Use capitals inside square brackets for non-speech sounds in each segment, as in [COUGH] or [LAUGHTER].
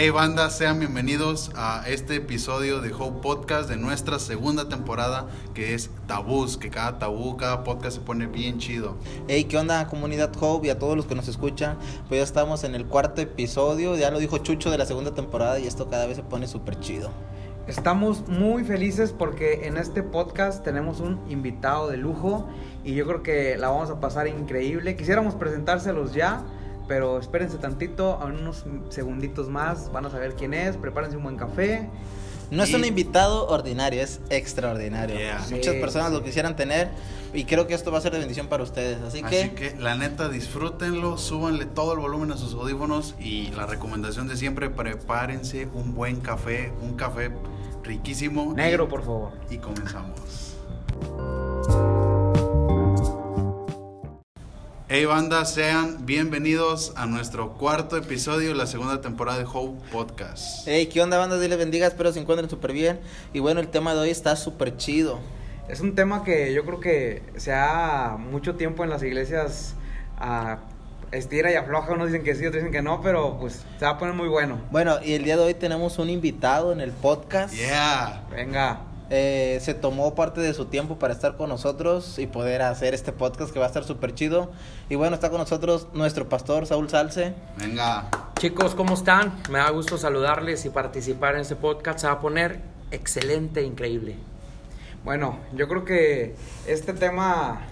Hey banda, sean bienvenidos a este episodio de Hope Podcast de nuestra segunda temporada que es Tabús, que cada tabú, cada podcast se pone bien chido. Hey, ¿qué onda comunidad Hope y a todos los que nos escuchan? Pues ya estamos en el cuarto episodio, ya lo dijo Chucho de la segunda temporada y esto cada vez se pone súper chido. Estamos muy felices porque en este podcast tenemos un invitado de lujo y yo creo que la vamos a pasar increíble. Quisiéramos presentárselos ya, pero espérense tantito, a unos segunditos más, van a saber quién es, prepárense un buen café. No es Y- un invitado ordinario, es extraordinario. Yeah. Muchas Sí, personas sí, lo quisieran tener y creo que esto va a ser de bendición para ustedes. Así, Así que, que la neta disfrútenlo, súbanle todo el volumen a sus audífonos y la recomendación de siempre, prepárense un buen café, un café riquísimo. Negro, Y- por favor. Y comenzamos. Hey banda, sean bienvenidos a nuestro cuarto episodio de la segunda temporada de Hope Podcast. hey, ¿qué onda banda? Dios les bendiga, espero se encuentren súper bien. Y bueno, el tema de hoy está súper chido. Es un tema que yo creo que se ha mucho tiempo en las iglesias a estira y afloja, unos dicen que sí, otros dicen que no, pero pues se va a poner muy bueno. Bueno, y el día de hoy tenemos un invitado en el podcast. Yeah. Venga. Eh, se tomó parte de su tiempo para estar con nosotros y poder hacer este podcast que va a estar súper chido. Y bueno, está con nosotros nuestro pastor Saúl Salce. Venga. Chicos, ¿cómo están? Me da gusto saludarles y participar en este podcast. Se va a poner excelente, increíble. Bueno, yo creo que este tema,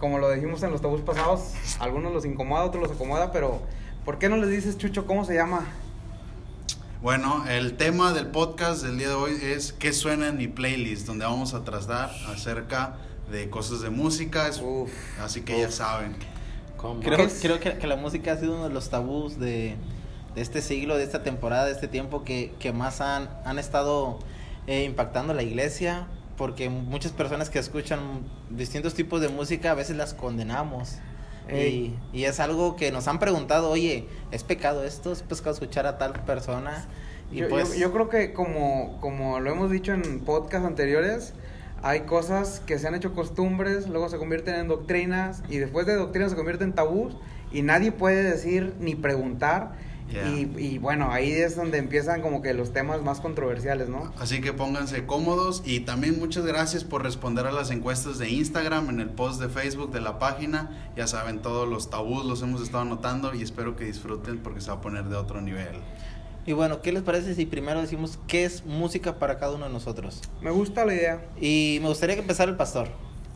como lo dijimos en los tabús pasados, a algunos los incomoda, a otros los acomoda, pero ¿por qué no les dices, Chucho, cómo se llama? Bueno, el tema del podcast del día de hoy es ¿Qué suena en mi playlist? Donde vamos a tratar acerca de cosas de música. es- Uf. así que ya saben. ¿Cómo? Creo, creo que, que la música ha sido uno de los tabús de, de este siglo, de esta temporada, de este tiempo que, que más han, han estado eh, impactando la iglesia. Porque muchas personas que escuchan distintos tipos de música a veces las condenamos. Y, y es algo que nos han preguntado, oye, ¿es pecado esto? ¿Es pecado escuchar a tal persona? Y Yo, pues, yo- yo creo que como, como lo hemos dicho en podcasts anteriores, hay cosas que se han hecho costumbres, luego se convierten en doctrinas y después de doctrinas se convierten en tabús y nadie puede decir ni preguntar. Yeah. Y, y bueno, ahí es donde empiezan como que los temas más controversiales, ¿no? Así que pónganse cómodos y también muchas gracias por responder a las encuestas de Instagram, en el post de Facebook de la página. Ya saben, todos los tabús los hemos estado anotando y espero que disfruten porque se va a poner de otro nivel. y bueno, ¿qué les parece si primero decimos qué es música para cada uno de nosotros? Me gusta la idea. Y me gustaría que empezara el pastor.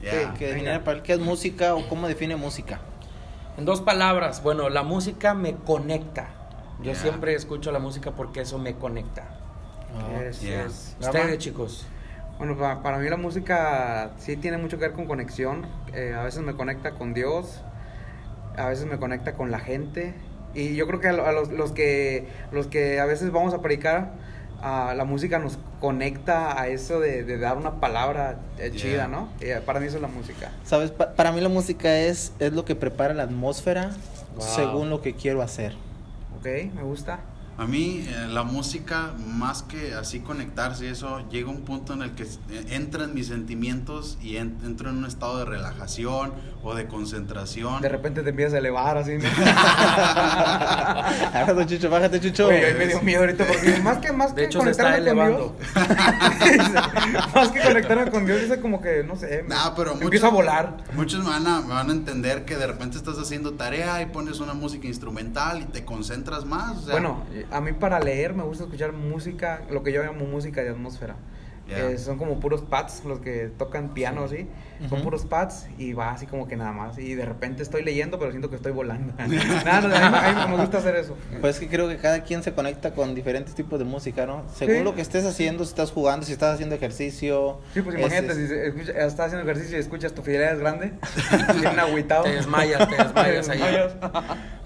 Yeah. Que, que definiera para él qué es música o cómo define música. En dos palabras, bueno, la música me conecta. Yo siempre escucho la música porque eso me conecta. Es- yeah. es- Ustedes, chicos. Bueno, pa- para, mí la música sí tiene mucho que ver con conexión. Eh, a veces me conecta con Dios, a veces me conecta con la gente. Y yo creo que a, lo- a los, los que los que a veces vamos a predicar, la música nos conecta a eso de, de dar una palabra eh, Yeah. chida, ¿no? Eh, para mí eso es la música. Sabes, Pa- para mí la música es, es lo que prepara la atmósfera Wow. según lo que quiero hacer. ¿Ok? Me gusta. A mí eh, la música, más que así conectarse y eso, llega un punto en el que eh, entran mis sentimientos y en- entro en un estado de relajación o de concentración. De repente te empiezas a elevar así, ¿no? [LAUGHS] Bájate, Chucho, bájate, Chucho. Oye, me dio miedo ahorita porque más que más De que hecho, se está conectarme con elevando. Dios, [LAUGHS] más que conectarme con Dios, dice como que, no sé, Nah, pero me muchos- empiezo a volar. Muchos me van a, me van a entender que de repente estás haciendo tarea y pones una música instrumental y te concentras más. o sea, Bueno, a mí para leer me gusta escuchar música, lo que yo llamo música de atmósfera. Eh, son como puros pads los que tocan piano así. Son puros pads y va así como que nada más. Y de repente estoy leyendo, pero siento que estoy volando. [LAUGHS] [LAUGHS] Nada, no, a, mí, a mí me gusta hacer eso. Pues es que creo que cada quien se conecta con diferentes tipos de música, ¿no? Según Sí. lo que estés haciendo, si estás jugando, si estás haciendo ejercicio. Sí, pues es- imagínate, es- si escucha- estás haciendo ejercicio y escuchas tu fidelidad es grande, [LAUGHS] bien agüitado. Te desmayas, te desmayas ahí. desmayas.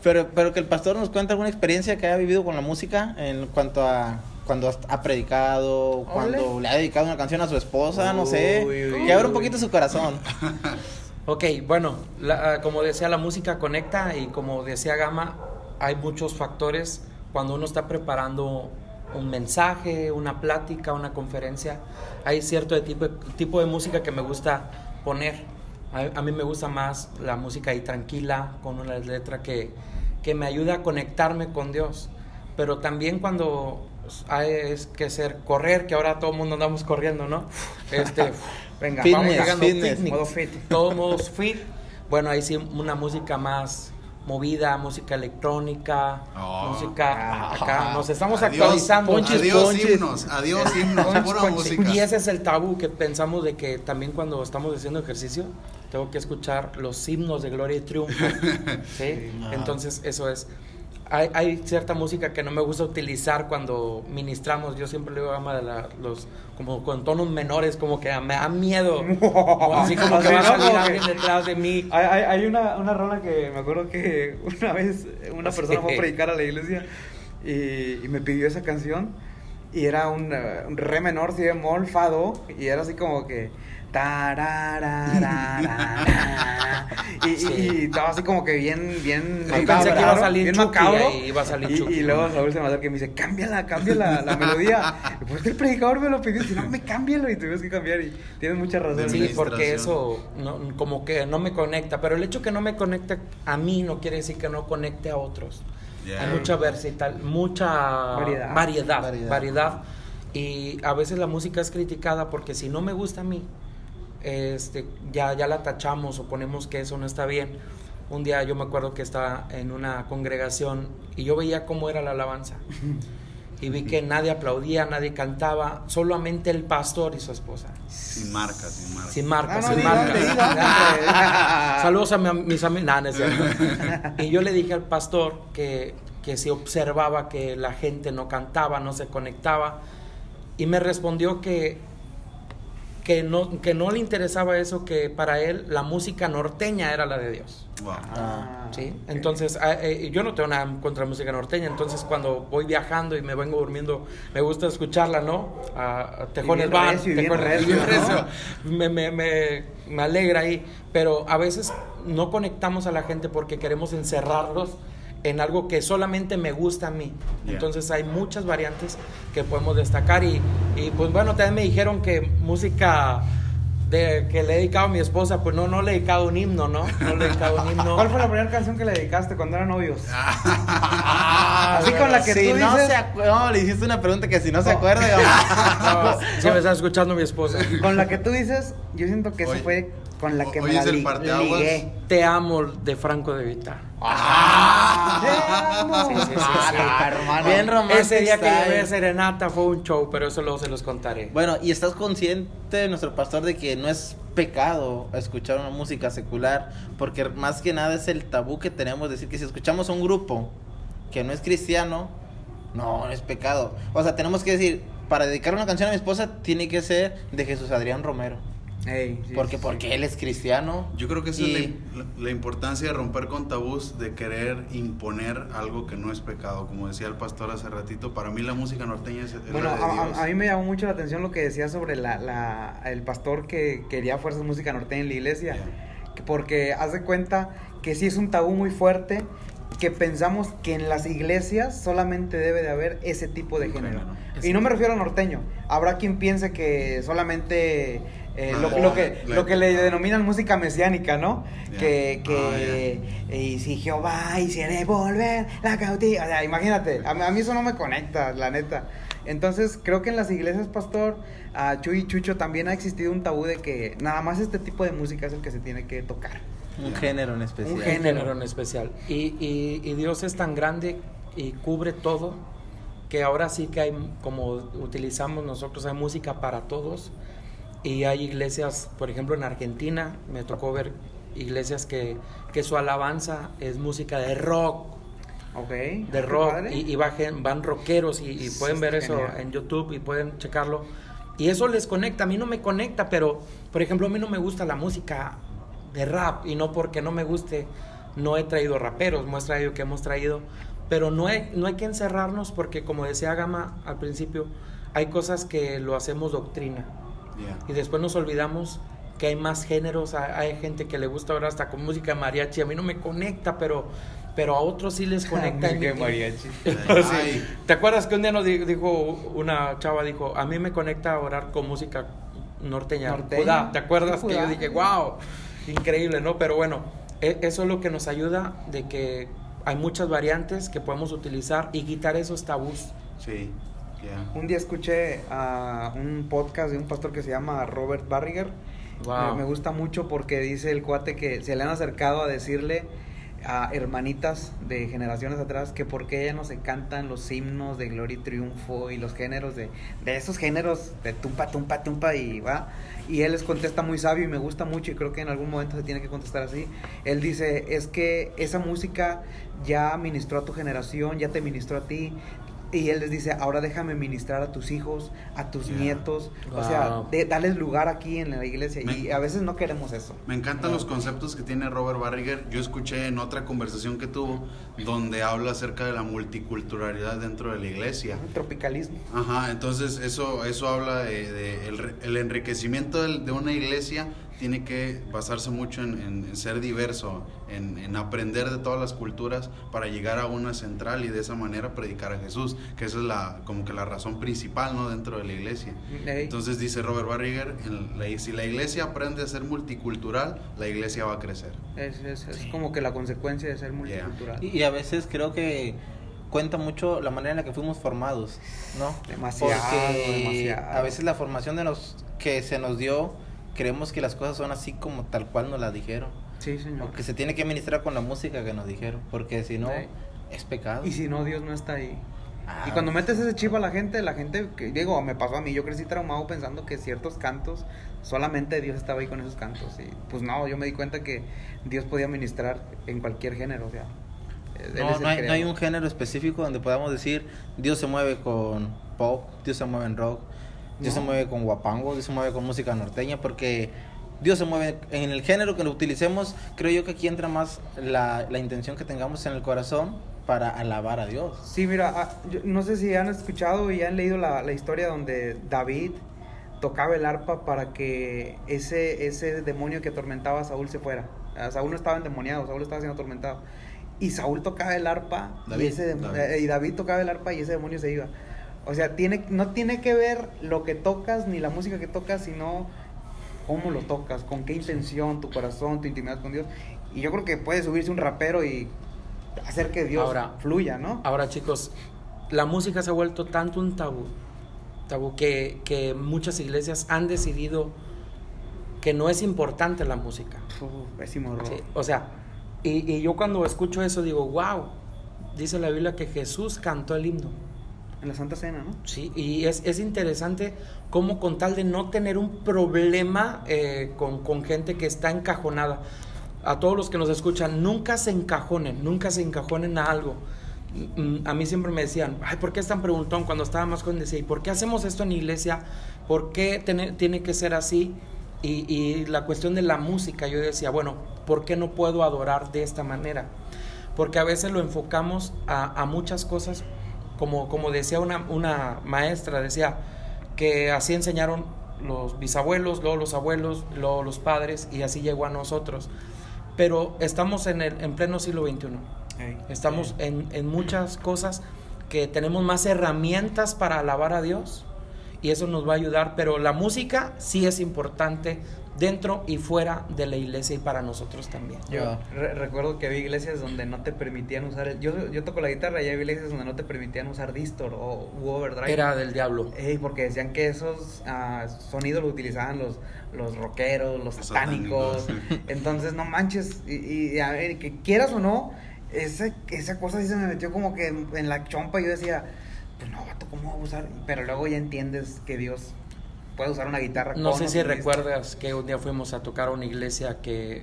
Pero, pero que el pastor nos cuente alguna experiencia que haya vivido con la música en cuanto a cuando ha predicado, cuando le ha dedicado una canción a su esposa, no sé. Uy, uy, que abra un poquito su corazón. [LAUGHS] Ok, bueno, la- ah, como decía, la música conecta y como decía Gama, hay muchos factores cuando uno está preparando un mensaje, una plática, una conferencia. Hay cierto de tipo, tipo de música que me gusta poner. A, a mí me gusta más la música ahí tranquila, con una letra que, que me ayuda a conectarme con Dios. pero también cuando hay que ser correr, que ahora todo el mundo andamos corriendo, ¿no? [LAUGHS] Este, Venga, Fitness, vamos llegando. fitness. Modo fit. Todos modos fit. Bueno, ahí sí una música más movida, música electrónica, Oh. música acá. Nos estamos Adiós, actualizando. ponches, adiós ponches. himnos, adiós himnos, Ponches, pura música. Y ese es el tabú que pensamos de que también cuando estamos haciendo ejercicio tengo que escuchar los himnos de gloria y triunfo. [LAUGHS] ¿sí? Ajá. Entonces eso es. Hay, hay cierta música que no me gusta utilizar cuando ministramos. Yo siempre le digo ama de la- los como con tonos menores, como que me da miedo. [LAUGHS] O así como que va a salir Como alguien detrás de mí. Hay, hay, hay una, una rola que me acuerdo que una vez una persona fue a predicar a la iglesia y, y me pidió esa canción y era un, eh, un re menor, si bemol, fa, do y era así como que y, y- Sí. y estaba así como que bien, bien Yo pensé que iba a salir bien macabro. y iba a salir y, y luego Saúl se me acerca y me dice, cámbiala, cámbiala la melodía. Y pues el predicador me lo pidió, si no, me cámbialo y tuvimos que cambiar y tienes mucha razón. Sí, porque eso no, como que no me conecta, pero el hecho que no me conecte a mí no quiere decir que no conecte a otros. Yeah. Hay mucha versatil, mucha Variedad. variedad, Variedad. variedad, y a veces la música es criticada porque si no me gusta a mí, este, ya, ya la tachamos o ponemos que eso no está bien. Un día yo me acuerdo que estaba en una congregación y yo veía cómo era la alabanza. Y vi que nadie aplaudía, nadie cantaba, solamente el pastor y su esposa. Sin marcas, sin marcas. Sin marcas, Ah, no, sin diga, marcas. diga. [LAUGHS] Saludos a mi- mis amigos. Y yo le dije al pastor que, que si observaba que la gente no cantaba, no se conectaba. Y me respondió que, que, no, que no le interesaba eso, que para él la música norteña era la de Dios. Wow. Ah, ¿sí? Entonces, ah, eh, yo no tengo nada contra la música norteña, entonces cuando voy viajando y me vengo durmiendo, me gusta escucharla, ¿no? A, a Tejones Van, Tejones- recio, me, me, me alegra ahí, pero a veces no conectamos a la gente porque queremos encerrarlos en algo que solamente me gusta a mí. Ya. Entonces hay muchas variantes que podemos destacar y, y, pues bueno, también me dijeron que música de, que le he dedicado a mi esposa, pues no, no le he dedicado un himno, ¿no? No le he dedicado un himno. [LAUGHS] ¿Cuál fue la primera canción que le dedicaste cuando eran novios? [LAUGHS] Ah, Así con la que si tú no dices- se acu- no, le hiciste una pregunta que si no se acuerda, [LAUGHS] digamos. No, sí me está escuchando mi esposa. Con la que tú dices, yo siento que eso Oye, fue con la que o- me oye, la es el li- ligué. Te amo de Franco de Vita. Sí, sí, sí. Ah, hermano. Bien romántico. Ese día que llevé a Serenata fue un show, pero eso luego se los contaré. Bueno, y estás consciente, nuestro pastor, de que no es pecado escuchar una música secular, porque más que nada es el tabú que tenemos de decir que si escuchamos a un grupo que no es cristiano, no, no es pecado. O sea, tenemos que decir, para dedicar una canción a mi esposa tiene que ser de Jesús Adrián Romero, Ey, sí, porque sí, porque él es cristiano. Yo creo que esa Y- es la, la- importancia de romper con tabús, de querer imponer algo que no es pecado. Como decía el pastor hace ratito, para mí la música norteña es, es Bueno, la de a, Dios. a- a mí me llamó mucho la atención lo que decía sobre la, la- el pastor que quería fuerzas música norteña en la iglesia. Yeah. Que Porque hace cuenta que sí es un tabú muy fuerte que pensamos que en las iglesias solamente debe de haber ese tipo de género. género. Y no me refiero a norteño. Habrá quien piense que solamente eh, lo, Ah, lo que, lo que le denominan música mesiánica, ¿no? Ya. Que, que Ah, y si Jehová hiciera volver la cautiva. O sea, imagínate, a, mí- a mí eso no me conecta, la neta. Entonces, creo que en las iglesias, pastor, a Chuy y Chucho también ha existido un tabú de que nada más este tipo de música es el que se tiene que tocar. Un género en especial. Un Un género. género en especial. Y, y- y Dios es tan grande y cubre todo que ahora sí que hay, como utilizamos nosotros, hay música para todos. Y hay iglesias, por ejemplo en Argentina, me tocó ver iglesias que, que su alabanza es música de rock, ¿Ok? de Qué rock y, y bajen- van rockeros y, y Sí, pueden ver está eso genial. en YouTube y pueden checarlo. Y eso les conecta, a mí no me conecta, pero por ejemplo a mí no me gusta la música de rap y no porque no me guste, no he traído raperos, hemos traído que hemos traído, pero no hay, no hay que encerrarnos porque como decía Gama al principio, hay cosas que lo hacemos doctrina Yeah. y después nos olvidamos que hay más géneros, hay, gente que le gusta ahora hasta con música mariachi, a mí no me conecta, pero, pero a otros sí les [LAUGHS] conecta. Música mariachi. [LAUGHS] Sí. ¿Te acuerdas que un día nos di- dijo una chava, dijo, a mí me conecta orar con música norteña? Norteña. Judá. ¿Te acuerdas que yo dije, wow, increíble, ¿no? Pero bueno, e- eso es lo que nos ayuda de que hay muchas variantes que podemos utilizar y quitar esos tabús. Sí, Un día escuché a un podcast de un pastor que se llama Robert Barriger. Wow. Me, me gusta mucho porque dice el cuate que se le han acercado a decirle a hermanitas de generaciones atrás que por qué ya no se cantan los himnos de gloria y triunfo y los géneros de, de esos géneros de tumpa, tumpa, tumpa y va. Y él les contesta muy sabio y me gusta mucho y creo que en algún momento se tiene que contestar así. Él dice, es que esa música ya ministró a tu generación, ya te ministró a ti. Y él les dice, ahora déjame ministrar a tus hijos, a tus nietos. O sea, de, darles lugar aquí en la iglesia. Me- Y a veces no queremos eso. Me encantan los conceptos que tiene Robert Barriger. Yo escuché en otra conversación que tuvo donde habla acerca de la multiculturalidad dentro de la iglesia. Tropicalismo. Ajá, entonces eso, eso habla de, de el, re- el enriquecimiento de una iglesia tiene que basarse mucho en, en- en ser diverso, en, en aprender de todas las culturas para llegar a una central y de esa manera predicar a Jesús, que esa es la, como que la razón principal ¿no? dentro de la iglesia. Ey. Entonces dice Robert Barriger, en la- si la iglesia aprende a ser multicultural, la iglesia va a crecer. Es, es, es como que la consecuencia de ser multicultural. Y, y a veces creo que cuenta mucho la manera en la que fuimos formados, ¿no? Demasiado, Porque demasiado. a veces la formación de los que se nos dio, creemos que las cosas son así como tal cual nos las dijeron. Sí, señor. O que se tiene que ministrar con la música que nos dijeron, porque si no, Sí. es pecado. Y si no, Dios no está ahí. Ah, y cuando metes ese chip a la gente, la gente, que, digo, me pasó a mí, yo crecí traumado pensando que ciertos cantos, solamente Dios estaba ahí con esos cantos. Y pues no, yo me di cuenta que Dios podía ministrar en cualquier género, o sea. No, no, hay, no hay un género específico donde podamos decir Dios se mueve con pop, Dios se mueve en rock, Dios se mueve con guapango, Dios se mueve con música norteña, porque Dios se mueve en el género que lo utilicemos. Creo yo que aquí entra más la, la intención que tengamos en el corazón para alabar a Dios. Sí, mira, ah, no sé si han escuchado y han leído la, la historia donde David tocaba el arpa para que ese, ese demonio que atormentaba a Saúl se fuera. A Saúl no estaba endemoniado, Saúl estaba siendo atormentado. Y Saúl tocaba el arpa David, y, ese David. eh, y David tocaba el arpa y ese demonio se iba. O sea, tiene, no tiene que ver lo que tocas ni la música que tocas, sino cómo lo tocas, con qué intención, tu corazón, tu intimidad con Dios. Y yo creo que puede subirse un rapero y hacer que Dios Ahora- fluya, ¿no? Ahora chicos, la música se ha vuelto tanto un tabú, tabú que, que muchas iglesias han decidido que no es importante la música. Uf, pésimo error. Sí, O sea, y, y yo cuando escucho eso digo, wow, dice la Biblia que Jesús cantó el himno. En la Santa Cena, ¿no? Sí, y es, es interesante cómo con tal de no tener un problema eh, con, con gente que está encajonada, a todos los que nos escuchan, nunca se encajonen, nunca se encajonen a algo. Mm, A mí siempre me decían, ay, ¿por qué es tan preguntón? Cuando estaba más joven decía, ¿y por qué hacemos esto en iglesia? ¿Por qué tiene, tiene que ser así? Y, y la cuestión de la música, yo decía, bueno, ¿por qué no puedo adorar de esta manera? Porque a veces lo enfocamos a, a muchas cosas, como, como decía una, una maestra, decía que así enseñaron los bisabuelos, luego los abuelos, luego los padres, y así llegó a nosotros. Pero estamos en, el, en pleno siglo XXI. Estamos en, en muchas cosas que tenemos más herramientas para alabar a Dios y eso nos va a ayudar, pero la música sí es importante dentro y fuera de la iglesia y para nosotros también. Yo re- recuerdo que había iglesias donde no te permitían usar el... Yo, yo toco la guitarra y había iglesias donde no te permitían usar distor o u overdrive. Era del diablo. Ey, porque decían que esos ah, sonidos los utilizaban los, los rockeros, los Los satánicos. satánicos. [LAUGHS] Entonces, no manches. Y, y, a ver, que quieras o no, esa, esa cosa sí se me metió como que en, en la chompa. Y yo decía, pues no, vato, ¿cómo voy a usar? Pero luego ya entiendes que Dios puede usar una guitarra No sé si recuerdas que un día fuimos a tocar a una iglesia que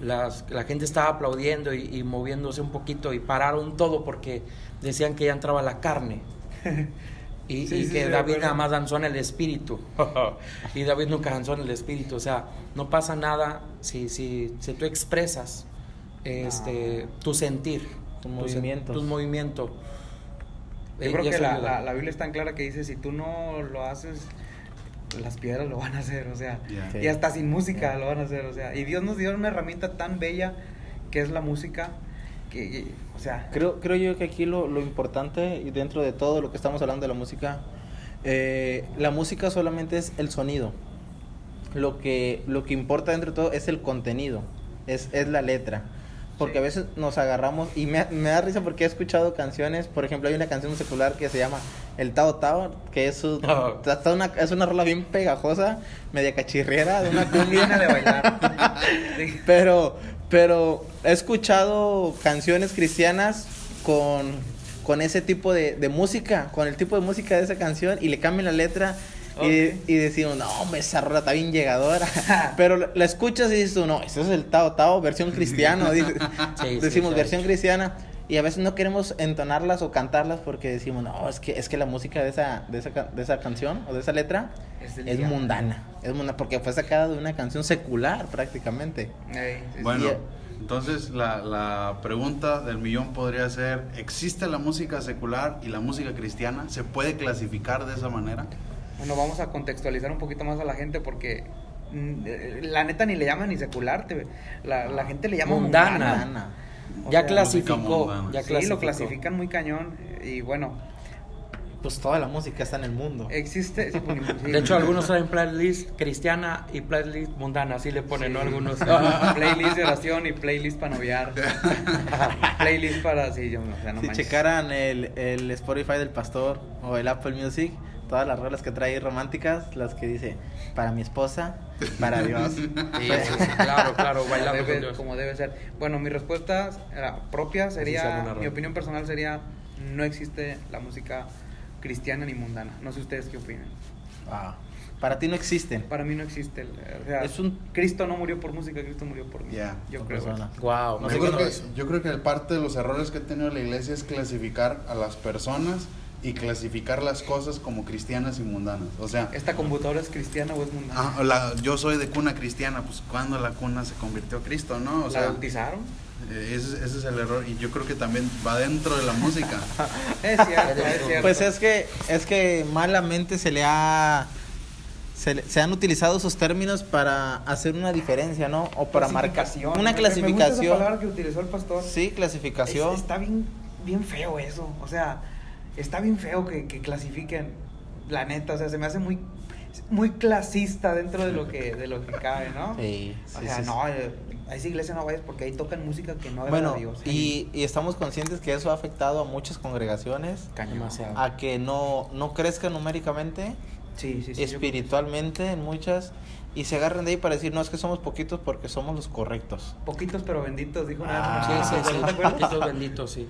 las, la gente estaba aplaudiendo y, y moviéndose un poquito y pararon todo porque decían que ya entraba la carne. [LAUGHS] Y, Sí, y sí, que sí, David nada más danzó en el espíritu. [LAUGHS] y David nunca danzó en el espíritu. O sea, no pasa nada si, si, si tú expresas este, tu sentir, Tus sen- movimientos. tus movimientos. Yo Eh, creo que la, la, la Biblia es tan clara que dice, si tú no lo haces, las piedras lo van a hacer, o sea, y hasta sin música lo van a hacer, o sea, y Dios nos dio una herramienta tan bella que es la música, que, que, o sea, Creo, creo yo que aquí lo, lo importante y dentro de todo lo que estamos hablando de la música, eh, la música solamente es el sonido. Lo que, lo que importa dentro de todo es el contenido, es, es la letra. Porque a veces nos agarramos y me, me da risa porque he escuchado canciones, por ejemplo, hay una canción secular que se llama El Tao Tao, que es, su- [LAUGHS] Oh. una, es una rola bien pegajosa, media cachirriera, de una [LAUGHS] cumbia. de bailar. [LAUGHS] Sí. pero, pero he escuchado canciones cristianas con, con ese tipo de, de música, con el tipo de música de esa canción y le cambian la letra. Y, Ok. y decimos, no, hombre, esa rola está bien llegadora. [LAUGHS] Pero la- la escuchas y dices tú, no, eso es el Tao Tao, versión cristiano. [LAUGHS] dice- Sí, sí, decimos sí. versión cristiana. Y a veces no queremos entonarlas o cantarlas porque decimos, no, es que, es que la música de esa, de, esa, de esa canción o de esa letra Es es mundana. Es mundana porque fue sacada de una canción secular prácticamente. Bueno, Y- entonces la, la pregunta del millón podría ser, ¿existe la música secular y la música cristiana? ¿Se puede clasificar de esa manera? Bueno, vamos a contextualizar un poquito más a la gente porque mm, eh, la neta ni le llaman ni secular, te- la, la gente le llama Mundana. Ya sea, clasificó, mundana. ya Sí, clasificó. lo clasifican muy cañón y bueno, Pues toda la música está en el mundo. existe... sí, pues, [LAUGHS] sí. De hecho, algunos traen playlist cristiana y playlist mundana, así le ponen, ¿no? Algunos. [LAUGHS] playlist de oración y playlist para noviar. [LAUGHS] playlist para... Sí, yo, o sea, no si manches. checaran el, el Spotify del pastor o el Apple Music, todas las rolas que trae románticas, las que dice, para mi esposa, para Dios. [LAUGHS] Sí, [LAUGHS] sí, sí, claro, claro, Como bailando con debe, Dios. como debe ser. Bueno, mi respuesta era propia sería, una mi opinión personal sería, no existe la música cristiana ni mundana. No sé ustedes qué opinan. Ah, para ti no existen. Para mí no existe. el- o sea, Es un- Cristo no murió por música, Cristo murió por mí. Ya, Yo creo. Wow, no yo, creo que, yo creo que parte de los errores que ha tenido la iglesia es clasificar a las personas y clasificar las cosas como cristianas y mundanas. O sea, ¿Esta computadora es cristiana o es mundana? ah, la- yo soy de cuna cristiana, pues cuando la cuna se convirtió a Cristo, ¿no? O ¿La sea, bautizaron? eh, ese, ese es el error y yo creo que también va dentro de la música. [LAUGHS] Es cierto, es cierto. Pues es que, es que malamente se le ha... Se, han utilizado esos términos para hacer una diferencia, ¿no? O para marcar Clasificación. una Me- Me gusta esa clasificación. palabra que utilizó el pastor. Sí, clasificación. Es- está bien, bien feo eso. O sea, está bien feo que, que clasifiquen. La neta, o sea, se me hace muy, muy clasista dentro de lo que, de lo que cabe, ¿no? Sí, O sí, sea, sí, sí. no, eh, a esa iglesia no vayas porque ahí tocan música que no Bueno, a Dios. y, y estamos conscientes que eso ha afectado a muchas congregaciones Cañón. A que no, no crezcan numéricamente, Sí, sí, sí. espiritualmente en muchas, y se agarran de ahí para decir, no, es que somos poquitos porque somos los correctos. Poquitos pero benditos, dijo una Ah, vez. Sí, sí, sí. Benditos, benditos, sí.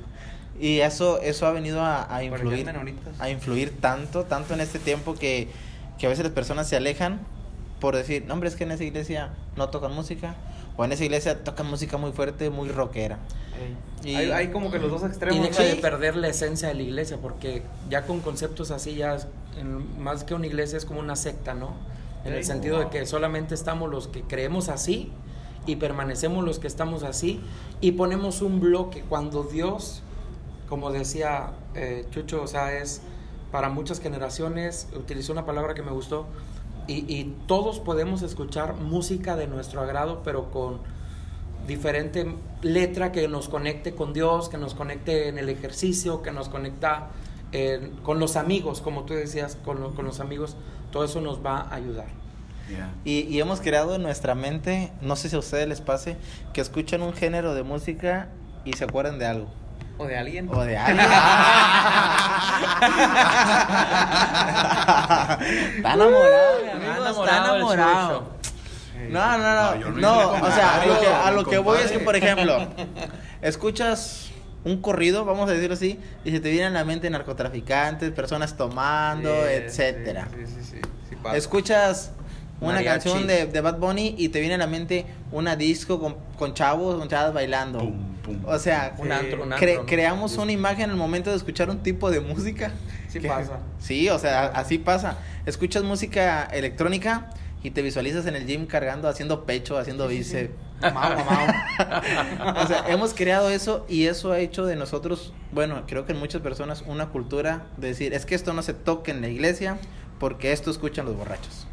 Y eso, eso ha venido a, a influir, a influir tanto, tanto en este tiempo que, que a veces las personas se alejan por decir, no, hombre, es que en esa iglesia no tocan música, o en esa iglesia tocan música muy fuerte, muy rockera. Y- hay, hay como que los dos extremos. Y deja ¿no? de perder la esencia de la iglesia, porque ya con conceptos así, ya en- más que una iglesia es como una secta, ¿no? En el Sí. sentido de que solamente estamos los que creemos así y permanecemos los que estamos así y ponemos un bloque cuando Dios, como decía eh, Chucho, o sea, es para muchas generaciones, utilizó una palabra que me gustó, y, y todos podemos escuchar música de nuestro agrado, pero con diferente letra que nos conecte con Dios, que nos conecte en el ejercicio, que nos conecta eh, con los amigos, como tú decías, con, lo- con los amigos, todo eso nos va a ayudar. Ya. Y, y hemos creado en nuestra mente, no sé si a ustedes les pase, que escuchan un género de música y se acuerdan de algo. O de alguien. O de alguien. [LAUGHS] está enamorado, mi amigo, está enamorado. No, no, no. No, o sea, a lo que, a lo que voy es que, por ejemplo, [LAUGHS] escuchas un corrido, vamos a decirlo así, y se te vienen a la mente narcotraficantes, personas tomando, Sí, etcétera. Sí, sí, sí. sí, sí pasa. Escuchas una Mariachi. canción de, de Bad Bunny y te viene a la mente una disco con, con chavos, con chavas bailando. Pum, pum. O sea, Un Sí. antro, un cre- antro, ¿no? creamos una imagen al momento de escuchar un tipo de música. Sí que- pasa. Sí, o sea, así pasa. Escuchas música electrónica y te visualizas en el gym cargando, haciendo pecho, haciendo Sí, sí, sí. bíceps. [LAUGHS] Mamao. [LAUGHS] o sea, hemos creado eso y eso ha hecho de nosotros, bueno, creo que en muchas personas una cultura de decir, es que esto no se toca en la iglesia porque esto escuchan los borrachos.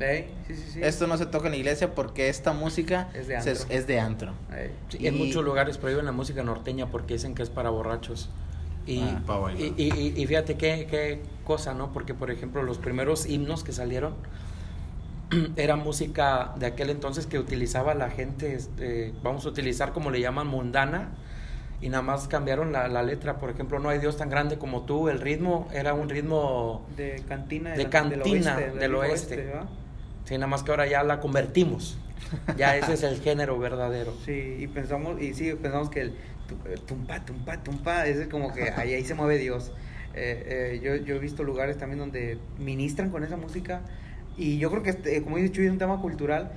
Ey, sí, sí, sí. Esto no se toca en la iglesia porque esta música Es de se- antro. es de antro. Ey. Sí, en Y- muchos lugares prohíben la música norteña porque dicen que es para borrachos. Y, Ah, y, y- y fíjate qué, qué cosa, ¿no? Porque, por ejemplo, los primeros himnos que salieron [CLEARS THROAT] era música de aquel entonces que utilizaba la gente, este, vamos a utilizar como le llaman mundana, y nada más cambiaron la, la, letra. Por ejemplo, No hay Dios tan grande como tú. El ritmo era un ritmo de cantina, de, cantina del oeste. Del oeste. Sí, nada más que ahora ya la convertimos. Ya ese es el género verdadero. Sí, y pensamos, y sí, pensamos que el tumpa, tumpa, tumpa, ese es como que ahí, ahí se mueve Dios. Eh, eh, yo, yo he visto lugares también donde ministran con esa música y yo creo que, este, como dice Chuy, es un tema cultural,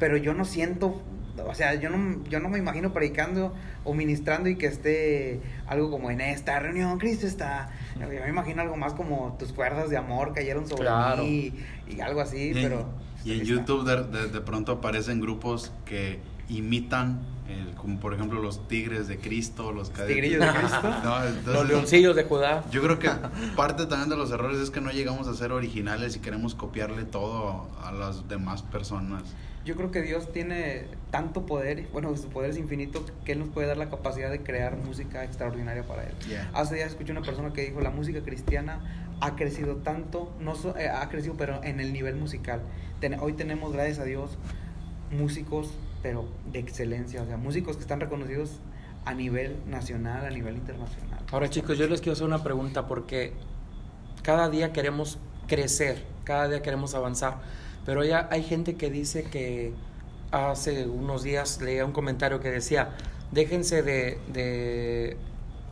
pero yo no siento, o sea, yo no, yo no me imagino predicando o ministrando y que esté algo como en esta reunión, Cristo está. Yo me imagino algo más como tus cuerdas de amor cayeron sobre mí y, algo así, pero... Y en YouTube de, de, pronto aparecen grupos que imitan como por ejemplo los tigres de Cristo, los de [LAUGHS] Cristo, los leoncillos de Judá. Yo creo que parte también de los errores es que no llegamos a ser originales y queremos copiarle todo a las demás personas. Yo creo que Dios tiene tanto poder, bueno, su poder es infinito, que Él nos puede dar la capacidad de crear música extraordinaria para Él. Hace días escuché una persona que dijo, la música cristiana ha crecido tanto, no eh, ha crecido, pero en el nivel musical. hoy tenemos, gracias a Dios, músicos pero de excelencia, o sea, músicos que están reconocidos a nivel nacional, a nivel internacional. Ahora chicos, yo les quiero hacer una pregunta porque cada día queremos crecer, cada día queremos avanzar, pero ya hay gente que dice que hace unos días leía un comentario que decía, déjense de, de,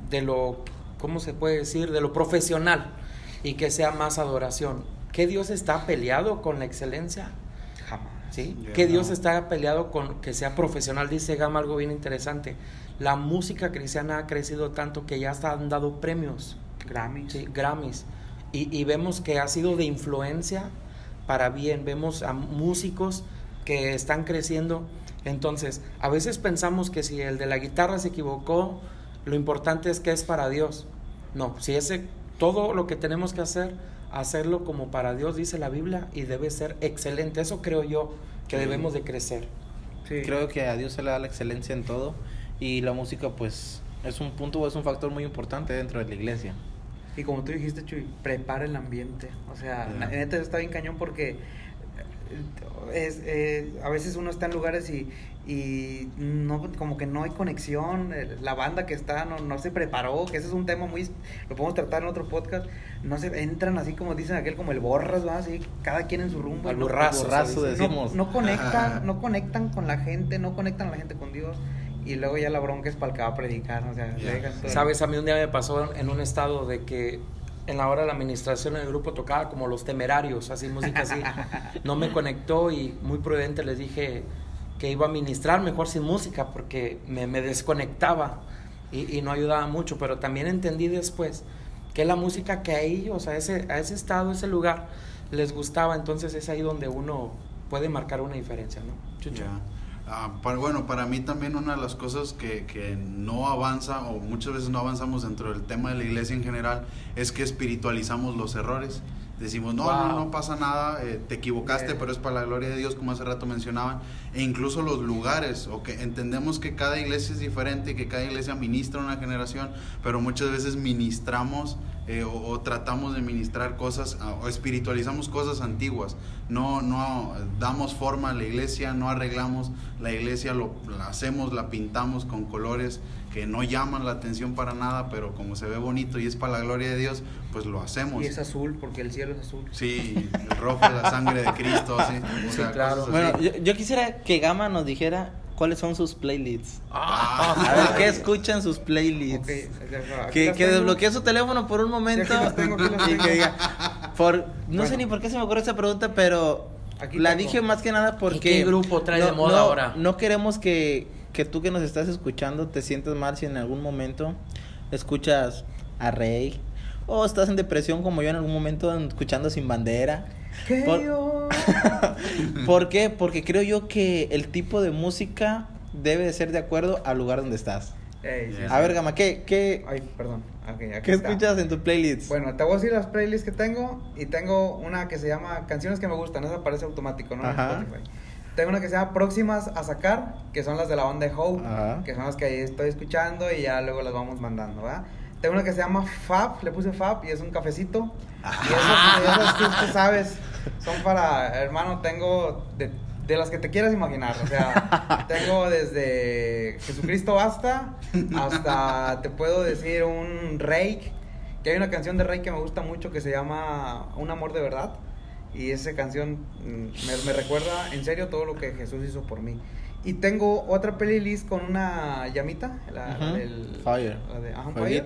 de lo, ¿cómo se puede decir? De lo profesional y que sea más adoración. ¿Qué Dios está peleado con la excelencia? que Dios está peleado con que sea profesional. Dice Gama algo bien interesante. La música cristiana ha crecido tanto que ya han dado premios. Grammys. Sí, Grammys. Y, vemos que ha sido de influencia para bien. Vemos a músicos que están creciendo. Entonces, a veces pensamos que si el de la guitarra se equivocó, lo importante es que es para Dios. No, si ese, todo lo que tenemos que hacer hacerlo como para Dios dice la Biblia y debe ser excelente. Eso creo yo que debemos de crecer. Creo que a Dios se le da la excelencia en todo y la música pues es un punto, es un factor muy importante dentro de la iglesia. Y como tú dijiste, Chuy, prepara el ambiente. O sea, yeah. neta está bien cañón porque es, eh, a veces uno está en lugares y, y no como que no hay conexión eh, la banda que está no, no se preparó que ese es un tema muy lo podemos tratar en otro podcast no se entran así como dicen aquel como el borras va así cada quien en su rumbo el borrazo, decimos. No, conectan no conectan con la gente no conectan a la gente con Dios y luego ya la bronca es para el que va a predicar o sea sabes a mí un día me pasó en un estado de que en la hora de la administración en el grupo tocaba como los temerarios, así música así. [LAUGHS] No me conectó y muy prudente les dije, que iba a ministrar mejor sin música porque me, me desconectaba y, y, no ayudaba mucho, pero también entendí después que la música que a ellos, a ese, a ese estado, a ese lugar, les gustaba, entonces es ahí donde uno puede marcar una diferencia, ¿no? Chucho. Ah, para, bueno, para mí también una de las cosas que, que, no avanza o muchas veces no avanzamos dentro del tema de la iglesia en general es que espiritualizamos los errores. Decimos, no, no, no pasa nada, eh, te equivocaste, pero es para la gloria de Dios, como hace rato mencionaban. E incluso los lugares, o que entendemos que cada iglesia es diferente, que cada iglesia ministra una generación, pero muchas veces ministramos eh, o, tratamos de ministrar cosas o espiritualizamos cosas antiguas. No, no damos forma a la iglesia, no arreglamos la iglesia, lo, la hacemos, la pintamos con colores que no llaman la atención para nada, pero como se ve bonito y es para la gloria de Dios, pues lo hacemos. Y es azul, porque el cielo es azul. Sí, el rojo es la sangre de Cristo, sí. claro. Bueno, yo, quisiera que Gama nos dijera cuáles son sus playlists. Ah, a ver qué escuchan sus playlists. que, que desbloquee su teléfono por un momento. y que diga, por, no sé ni por qué se me ocurre esa pregunta, pero la dije más que nada porque. ¿Qué grupo trae de moda ahora? No queremos que, que tú que nos estás escuchando te sientas mal si en algún momento escuchas a Rey o estás en depresión como yo en algún momento escuchando Sin Bandera. Por... [LAUGHS] qué? Porque creo yo que el tipo de música debe de ser de acuerdo al lugar donde estás. A ver, Gama, ¿qué, qué, Ay, perdón. ¿Qué escuchas en tu playlist? Bueno, te voy a decir las playlists que tengo y tengo una que se llama Canciones que me gustan, eso aparece automático, ¿no? Tengo una que se llama Próximas a sacar, que son las de la banda de Hope, que son las que estoy escuchando y ya luego las vamos mandando, ¿verdad? Tengo una que se llama Fab, le puse Fab y es un cafecito. Y eso, eso tú, sabes. son para, hermano, tengo de, de las que te quieras imaginar. O sea, [LAUGHS] tengo desde Jesucristo Basta hasta, te puedo decir, un Rake. Que hay una canción de Rake que me gusta mucho que se llama Un amor de verdad. Y esa canción mm, me, me recuerda en serio todo lo que Jesús hizo por mí. Y tengo otra playlist con una llamita, la, Ujú. del- Fire. la de ajá. Fire.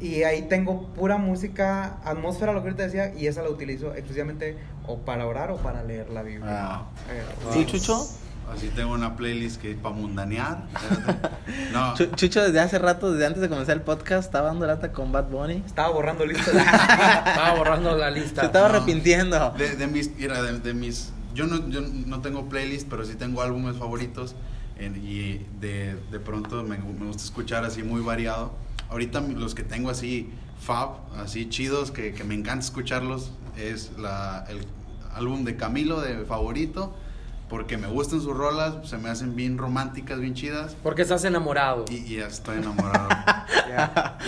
Y ahí tengo pura música, atmósfera, lo que ahorita decía, y esa la utilizo exclusivamente o para orar o para leer la Biblia. Ah. Eh, ¿Tú, Chucho? Así tengo una playlist que para mundanear. Espérate. [LAUGHS] No, Chu- Chucho desde hace rato, desde antes de comenzar el podcast, estaba dando lata con Bad Bunny. Estaba borrando listas. [LAUGHS] Estaba borrando la lista. Se estaba No. arrepintiendo. de, de mis, mira, de, de mis, yo no, yo no tengo playlist, pero sí tengo álbumes favoritos y de, de pronto me, me gusta escuchar así muy variado. Ahorita los que tengo así fab, así chidos, que, que me encanta escucharlos, es la, el álbum de Camilo de favorito, porque me gustan sus rolas, se me hacen bien románticas, bien chidas. Porque estás enamorado. Y, y ya estoy enamorado. [LAUGHS]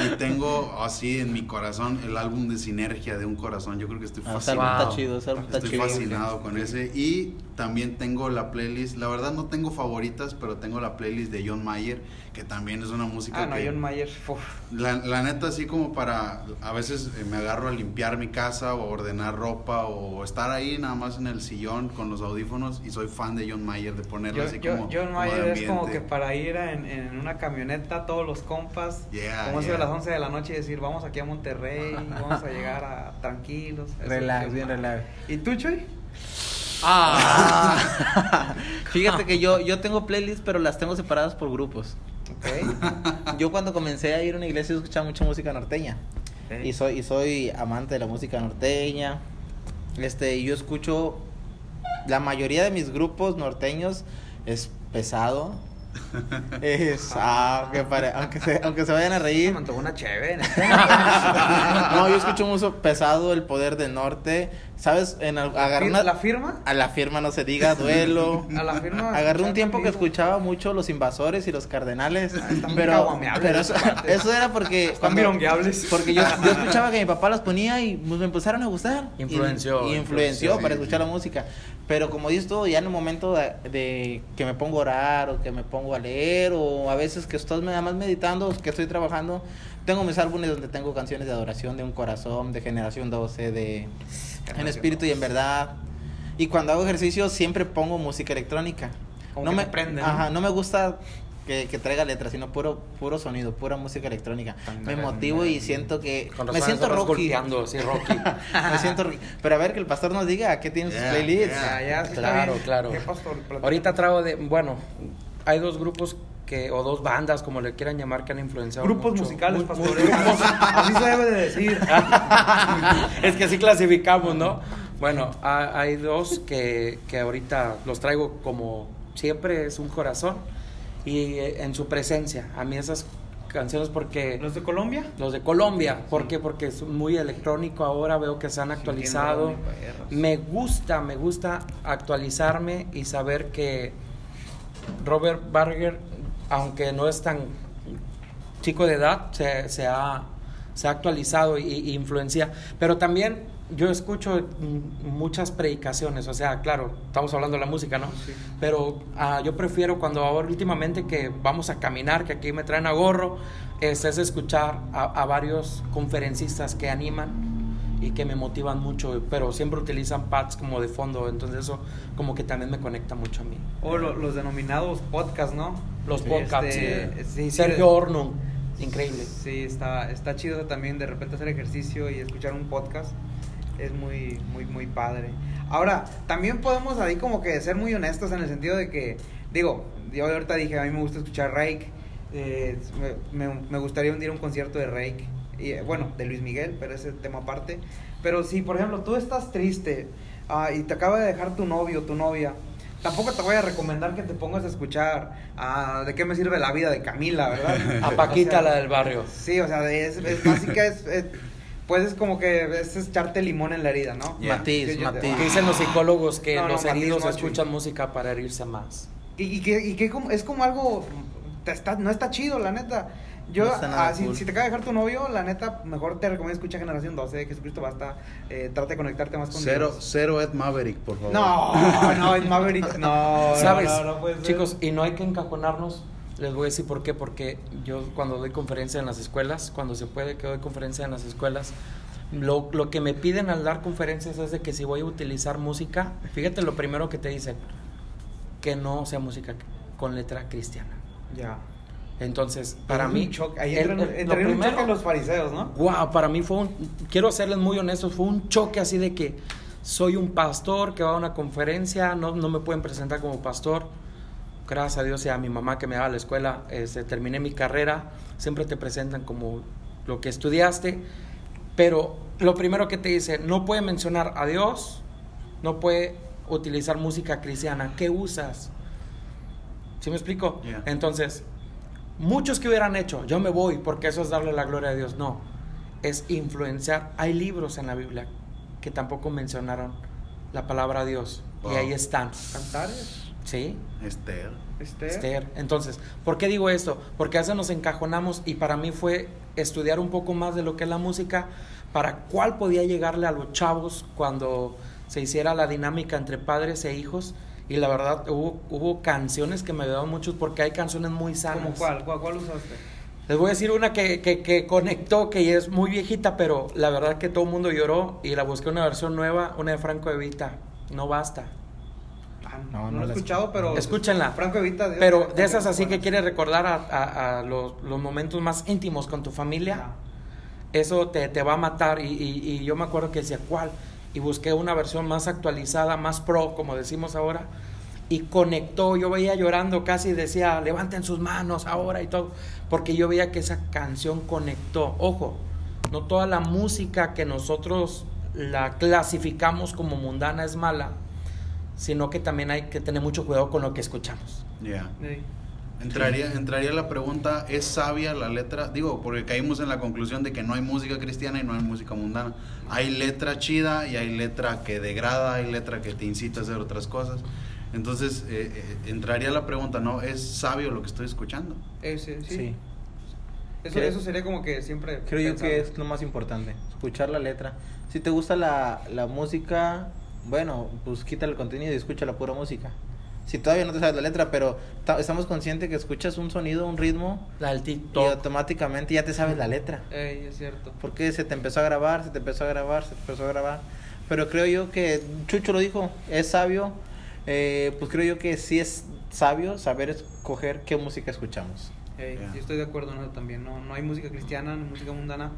Y tengo así en mi corazón el álbum de Sinergia de un corazón. Yo creo que estoy Ah, fascinado. está chido, está Estoy chido. fascinado con ese. Y también tengo la playlist. La verdad no tengo favoritas, pero tengo la playlist de John Mayer, que también es una música Ah, no, que... John Mayer. uf. La, la neta, así como para. A veces eh, me agarro a limpiar mi casa o ordenar ropa o estar ahí nada más en el sillón con los audífonos y soy fan de John Mayer, de ponerlo Yo- así yo- como. John como Mayer de es como que para ir en, en una camioneta, todos los compas, Yeah, como eso de yeah. las 11 de la noche y decir, vamos aquí a Monterrey, vamos a llegar a tranquilos. [LAUGHS] Relax, es bien relax. ¿Y tú, Chuy? Ah, [LAUGHS] Fíjate que yo, yo tengo playlists, pero las tengo separadas por grupos. Ok. Yo cuando comencé a ir a una iglesia escuchaba mucha música norteña. Y soy, y soy amante de la música norteña. Este, y yo escucho la mayoría de mis grupos norteños es pesado. [LAUGHS] Es, ah, aunque, pare- aunque, se, aunque se vayan a reír. Me una chévere. [LAUGHS] No, yo escucho mucho pesado, el poder del norte. ¿Sabes? En agarré una- ¿La firma? a la firma no se diga, duelo. [LAUGHS] A la firma. [LAUGHS] Agarré un tiempo que escuchaba mucho los invasores y los cardenales. Ah, están pero pero eso, [LAUGHS] eso era porque. Están virongueables. Porque yo, yo escuchaba que mi papá las ponía y me empezaron a gustar. Y- Influenció, Y, influenció influenció, para sí, escuchar sí. la música. Pero como dices tú, ya en el momento de, de que me pongo a orar o que me pongo a leer o a veces que estoy nada más meditando o que estoy trabajando, tengo mis álbumes donde tengo canciones de adoración de un corazón, de generación 12, de en espíritu y en 12. verdad. Y cuando hago ejercicio siempre pongo música electrónica. Como no que me te prende, ¿no? Ajá, no me gusta que, que traiga letras, sino puro puro sonido, pura música electrónica. Me motivo y siento que con me siento rocky. sí, [LAUGHS] Rocky. me siento rocky. Pero a ver que el pastor nos diga qué tienen sus Yeah, playlists. yeah. Ya, sí Claro, claro. ¿Qué pastor? Ahorita traigo de, bueno, hay dos grupos que, o dos bandas, como le quieran llamar, que han influenciado Grupos mucho. musicales, Mu- pastor. Así se debe de decir. [LAUGHS] es que así clasificamos, ¿no? Bueno, ha- hay dos que, que ahorita los traigo como siempre es un corazón y eh, en su presencia. A mí esas canciones porque... ¿Los de Colombia? Los de Colombia, ¿por qué? Porque es muy electrónico ahora, veo que se han actualizado. perros. Me gusta, me gusta actualizarme y saber que Robert Barger, aunque no es tan chico de edad, se, se ha, se ha actualizado y, y influencia. Pero también yo escucho muchas predicaciones, o sea, claro, estamos hablando de la música, ¿no? Sí. Pero ah, yo prefiero cuando ahora últimamente que vamos a caminar, que aquí me traen a gorro, es, es escuchar a, a varios conferencistas que animan y que me motivan mucho, pero siempre utilizan pads como de fondo, entonces eso como que también me conecta mucho a mí. O lo- los denominados podcasts, ¿no? Los Sí, podcasts, este, sí. sí, Sergio Horno, increíble. Sí, está, está chido también de repente hacer ejercicio y escuchar un podcast. Es muy, muy, muy padre. Ahora, también podemos ahí como que ser muy honestos en el sentido de que, digo, yo ahorita dije, a mí me gusta escuchar Rake. eh, me, me- me gustaría un día ir a un concierto de Rake. Y, bueno, de Luis Miguel, pero ese tema aparte. Pero si, por ejemplo, tú estás triste ah, y te acaba de dejar tu novio, tu novia, tampoco te voy a recomendar que te pongas a escuchar ah, de qué me sirve la vida de Camila, ¿verdad? [LAUGHS] A Paquita, O sea, la del barrio. Sí, o sea, es, es básica, es, es- pues es como que es echarte limón en la herida, ¿no? Yeah. Matiz, matiz. Que dicen los psicólogos que No, no, los Matiz heridos no, escuchan música para herirse más. Y, y que, y que como, es como algo, te está, no está chido, la neta. Yo, No ah, si, cool. si te acaba de dejar tu novio, la neta, mejor te recomiendo escuchar Generación 12 de Jesucristo Basta. Eh, trata de conectarte más con Cero, Dios. cero Ed Maverick, por favor. No, no, es Maverick. No, ¿Sabes? no, no puede ser. Chicos, y no hay que encajonarnos. Les voy a decir por qué. Porque yo cuando doy conferencia en las escuelas, cuando se puede que doy conferencia en las escuelas, lo, lo que me piden al dar conferencias es de que si voy a utilizar música, fíjate lo primero que te dicen, que no sea música con letra cristiana. Ya. Entonces, para mí... Ahí el- el- lo primero- los fariseos, ¿no? Wow, para mí fue un, quiero serles muy honestos, fue un choque así de que soy un pastor que va a una conferencia, no, no me pueden presentar como pastor. Gracias a Dios y a mi mamá que me daba a la escuela, este, terminé mi carrera, siempre te presentan como lo que estudiaste, pero lo primero que te dice, no puede mencionar a Dios, no puede utilizar música cristiana, ¿qué usas? ¿Sí me explico? Yeah. Entonces, muchos que hubieran hecho, yo me voy porque eso es darle la gloria a Dios. No, es influenciar. Hay libros en la Biblia que tampoco mencionaron la palabra Dios y ahí están. Cantares. ¿Sí? Esther. Esther. Esther. Entonces, ¿por qué digo esto? Porque a veces nos encajonamos y para mí fue estudiar un poco más de lo que es la música, para cuál podía llegarle a los chavos cuando se hiciera la dinámica entre padres e hijos. Y la verdad, hubo, hubo canciones que me ayudaron mucho porque hay canciones muy sanas. ¿Cómo cuál? ¿Cuál, cuál usaste? Les voy a decir una que, que, que conectó, que es muy viejita, pero la verdad que todo el mundo lloró y la busqué una versión nueva, una de Franco Evita. No basta. Ah, No, no, no lo he la escuchado, pero. Escúchenla. Franco Evita. Dios, Pero de esas así que quieres recordar a, a- a los, los momentos más íntimos con tu familia, eso te, te va a matar. Y, y- y yo me acuerdo que decía, ¿cuál? Y busqué una versión más actualizada, más pro, como decimos ahora. Y conectó, yo veía llorando casi, decía, levanten sus manos ahora y todo. Porque yo veía que esa canción conectó. Ojo, no toda la música que nosotros la clasificamos como mundana es mala, sino que también hay que tener mucho cuidado con lo que escuchamos. Sí. Entraría, entraría la pregunta, ¿es sabia la letra? Digo, porque caímos en la conclusión de que no hay música cristiana y no hay música mundana. Hay letra chida y hay letra que degrada, hay letra que te incita a hacer otras cosas. Entonces, eh, eh, entraría la pregunta, ¿no? ¿Es sabio lo que estoy escuchando? Ese, sí. Sí. Eso, eso sería como que siempre. Creo yo que es lo más importante, escuchar la letra. Si te gusta la, la música, bueno, pues quita el contenido y escucha la pura música. Si todavía no te sabes la letra, pero ta- estamos conscientes que escuchas un sonido, un ritmo, La del y TikTok. automáticamente ya te sabes la letra. Ey, es cierto. Porque se te empezó a grabar, se te empezó a grabar, se te empezó a grabar. Pero creo yo que, Chucho lo dijo, es sabio. eh, pues creo yo que sí es sabio saber escoger qué música escuchamos. Ey, Ya. Yo estoy de acuerdo en eso también. No, no hay música cristiana, ni música mundana.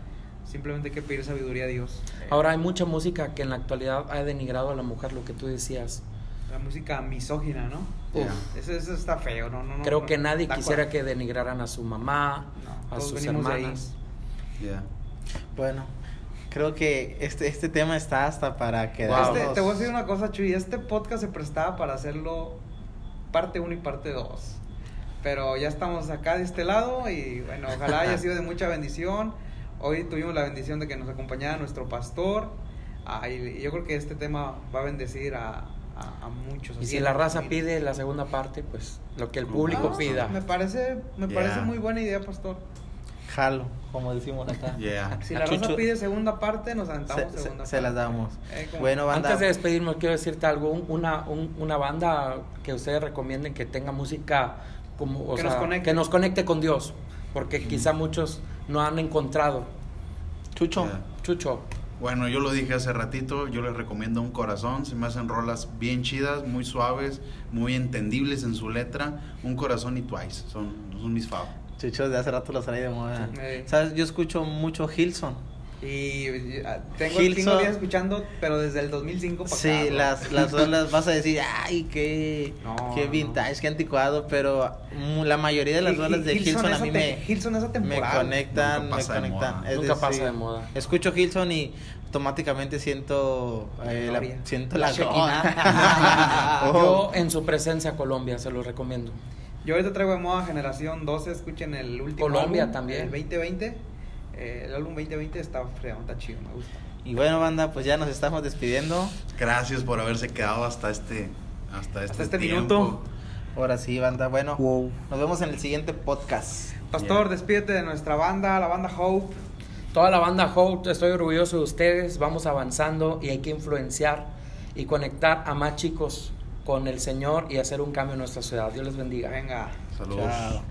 Simplemente hay que pedir sabiduría a Dios. Ahora hay mucha música que en la actualidad ha denigrado a la mujer, lo que tú decías. La música misógina, ¿no? Ya. Eso, eso está feo, ¿no? no, no Creo no, que nadie quisiera cua- que denigraran a su mamá, No, a sus hermanas. Ya. Bueno, creo que este, este tema está hasta para quedarnos. Este, te voy a decir una cosa, Chuy. Este podcast se prestaba para hacerlo parte 1 y parte 2. Pero ya estamos acá de este lado y bueno, ojalá haya sido de mucha bendición. Hoy tuvimos la bendición de que nos acompañara nuestro pastor. Ah, y yo creo que este tema va a bendecir a, a, a muchos. Y si la raza pide la segunda parte, pues lo que el público Ah, pida. Me parece, me parece muy buena idea, pastor. Jalo, como decimos acá. [LAUGHS] Yeah. Si la Chucho- raza pide segunda parte, nos aventamos Se, se- segunda se parte. las damos. Eh, Bueno, banda. Antes de despedirnos, quiero decirte algo. un- Una, un- una banda que ustedes recomienden que tenga música como, o Que sea, nos conecte. que nos conecte con Dios. Porque quizá muchos no han encontrado. Chucho. Ya. Chucho, Bueno, yo lo dije hace ratito, yo les recomiendo Un Corazón, se me hacen rolas bien chidas, muy suaves, muy entendibles en su letra. Un Corazón y Twice, son, son mis favos. Chucho, de hace rato lo salí de moda. Sí. ¿Sabes? Yo escucho mucho Hilson. Y ah, tengo Gilson. cinco días escuchando, pero desde el 2005 para Sí, acá. ¿no? las, las [LAUGHS] rolas vas a decir, ay, qué, No, qué no. vintage, qué anticuado, pero mm, la mayoría de las rolas de Gilson Hilson a mí ate- me, Hilson es me conectan, Nunca me pasa de conectan. moda. Es Nunca pasa de moda. Escucho Hilson y automáticamente siento, eh, la, siento La la, Shekinah. [LAUGHS] Oh. yo en su presencia Colombia se los recomiendo. Yo ahorita traigo de moda Generación 12, escuchen el último Colombia álbum, también. El 2020. Eh, el álbum 2020 está fregón, está chido, me gusta. Y bueno, banda, pues ya nos estamos despidiendo. Gracias por haberse quedado hasta este, hasta este, Hasta este tiempo. minuto. Ahora sí, banda. Bueno, Wow. nos vemos en el siguiente podcast. Pastor, Ya. despídete de nuestra banda, la banda Hope. Toda la banda Hope, estoy orgulloso de ustedes, vamos avanzando y hay que influenciar y conectar a más chicos con el Señor y hacer un cambio en nuestra ciudad. Dios les bendiga. Venga. Saludos.